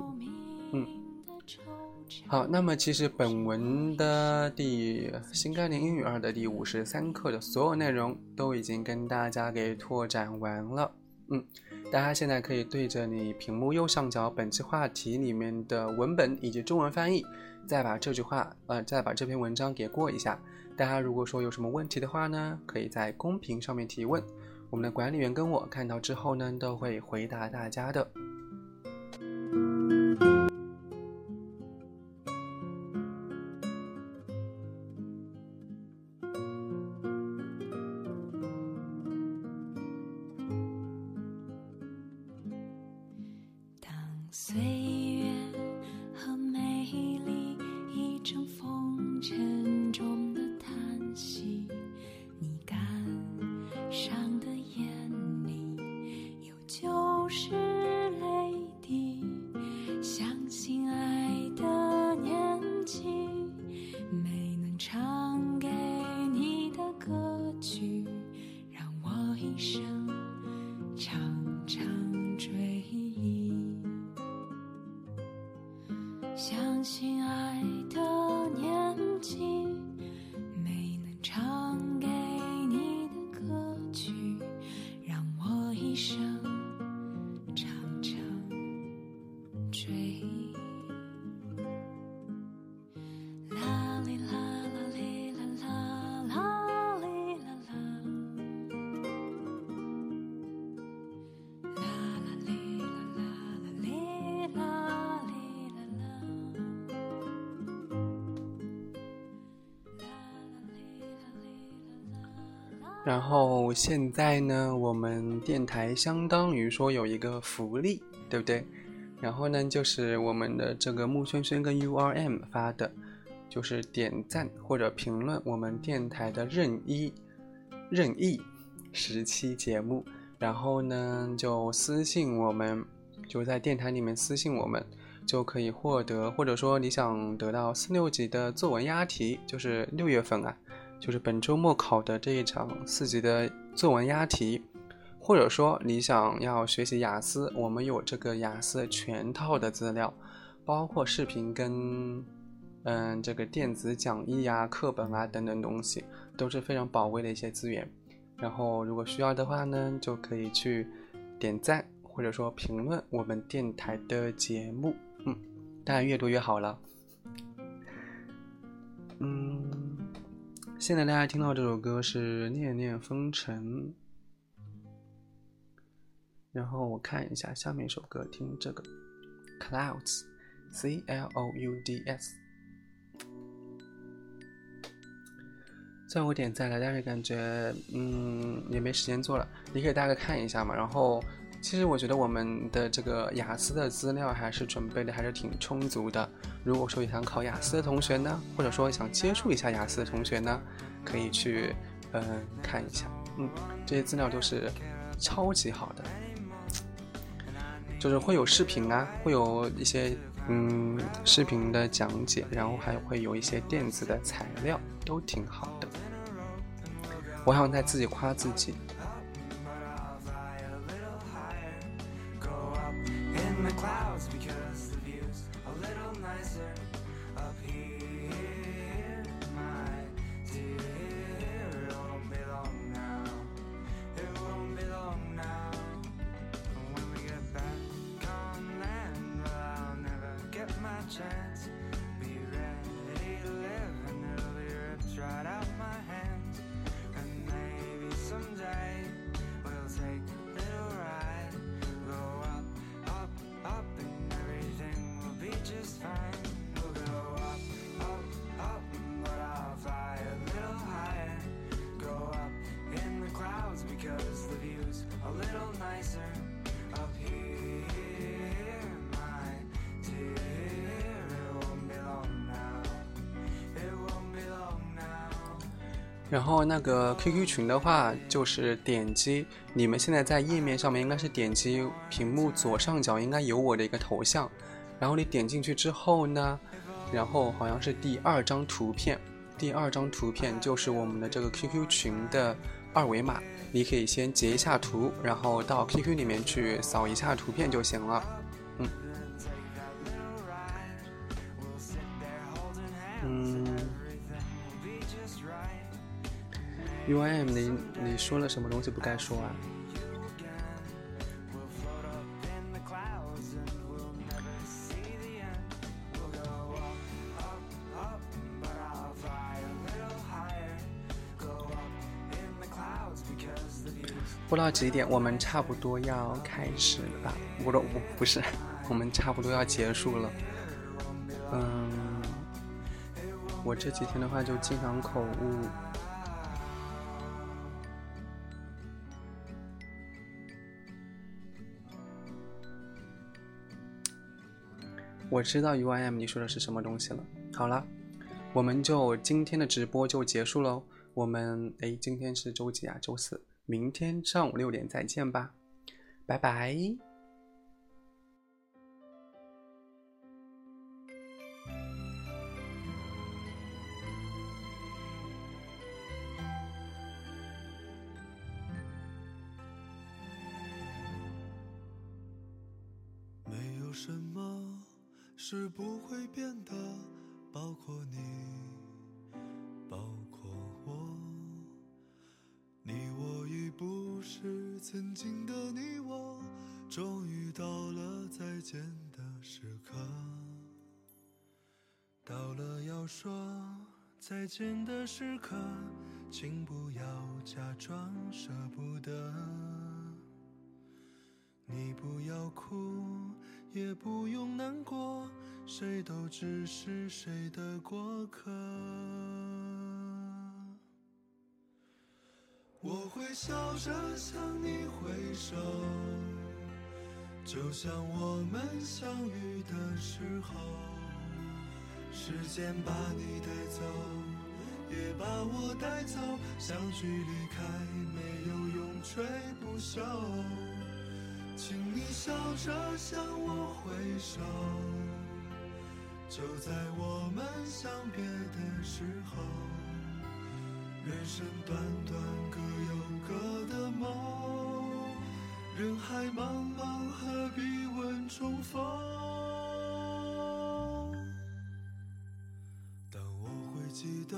嗯。好，那么其实本文的第新概念英语二的第五十三课的所有内容都已经跟大家给拓展完了。嗯，大家现在可以对着你屏幕右上角本期话题里面的文本以及中文翻译，再把这句话，呃，再把这篇文章给过一下。大家如果说有什么问题的话呢，可以在公屏上面提问，我们的管理员跟我看到之后呢，都会回答大家的。然后现在呢，我们电台相当于说有一个福利，对不对？然后呢，就是我们的这个木轩轩跟 URM 发的，就是点赞或者评论我们电台的任意任意十期节目，然后呢就私信我们，就在电台里面私信我们，就可以获得，或者说你想得到四六级的作文押题，就是六月份啊。就是本周末考的这一场四级的作文押题，或者说你想要学习雅思，我们有这个雅思全套的资料，包括视频跟嗯这个电子讲义啊、课本啊等等东西，都是非常宝贵的一些资源。然后如果需要的话呢，就可以去点赞或者说评论我们电台的节目。嗯，当然越多越好了。嗯，现在大家听到这首歌是《念念风尘》，然后我看一下下面一首歌，听这个《Clouds》，C L O U D S。虽然我点赞了，但是感觉嗯也没时间做了，你可以大概看一下嘛。然后其实我觉得我们的这个雅思的资料还是准备的还是挺充足的。如果说想考雅思的同学呢，或者说想接触一下雅思的同学呢，可以去嗯看一下，嗯这些资料都是超级好的，就是会有视频啊，会有一些嗯视频的讲解，然后还会有一些电子的材料，都挺好的。我好像在自己夸自己。Chance. 然后那个 QQ 群的话，就是点击你们现在在页面上面应该是点击屏幕左上角应该有我的一个头像，然后你点进去之后呢，然后好像是第二张图片，第二张图片就是我们的这个 QQ 群的二维码，你可以先截一下图，然后到 QQ 里面去扫一下图片就行了。U I M，你你说了什么东西不该说啊？播到几点？我们差不多要开始吧？我说不不是，我们差不多要结束了。嗯，我这几天的话就经常口误。我知道 UIM 你说的是什么东西了。好了，我们就今天的直播就结束喽。我们哎，今天是周几啊？周四，明天上午六点再见吧，拜拜。的时刻，请不要假装舍不得。你不要哭，也不用难过，谁都只是谁的过客。我会笑着向你挥手，就像我们相遇的时候。时间把你带走，也把我带走，相聚离开，没有永垂不朽。请你笑着向我挥手，就在我们相别的时候。人生短短，各有各的梦，人海茫茫，何必问重逢？但我会记得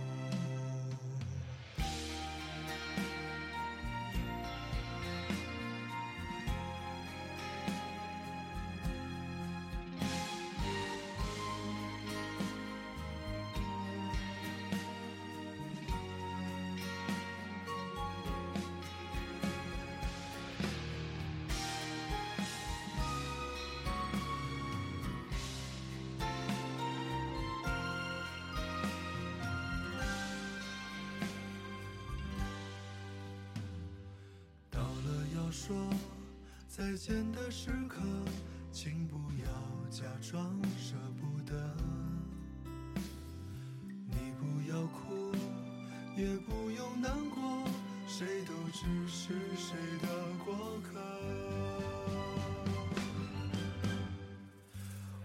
说再见的时刻，请不要假装舍不得。你不要哭，也不用难过，谁都只是谁的过客。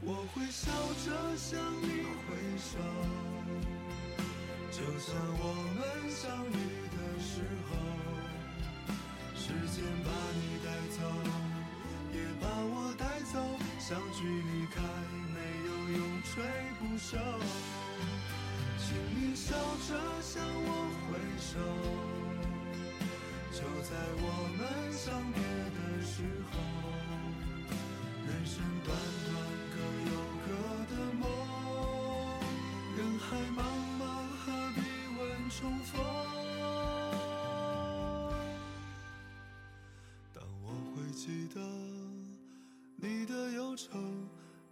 我会笑着向你挥手，就算我们相遇的时候。时间把你带走，也把我带走。相聚离开，没有永垂不朽。请你笑着向我挥手，就在我们相别的时候。人生短短，各有各的梦。人海茫茫，何必问重逢？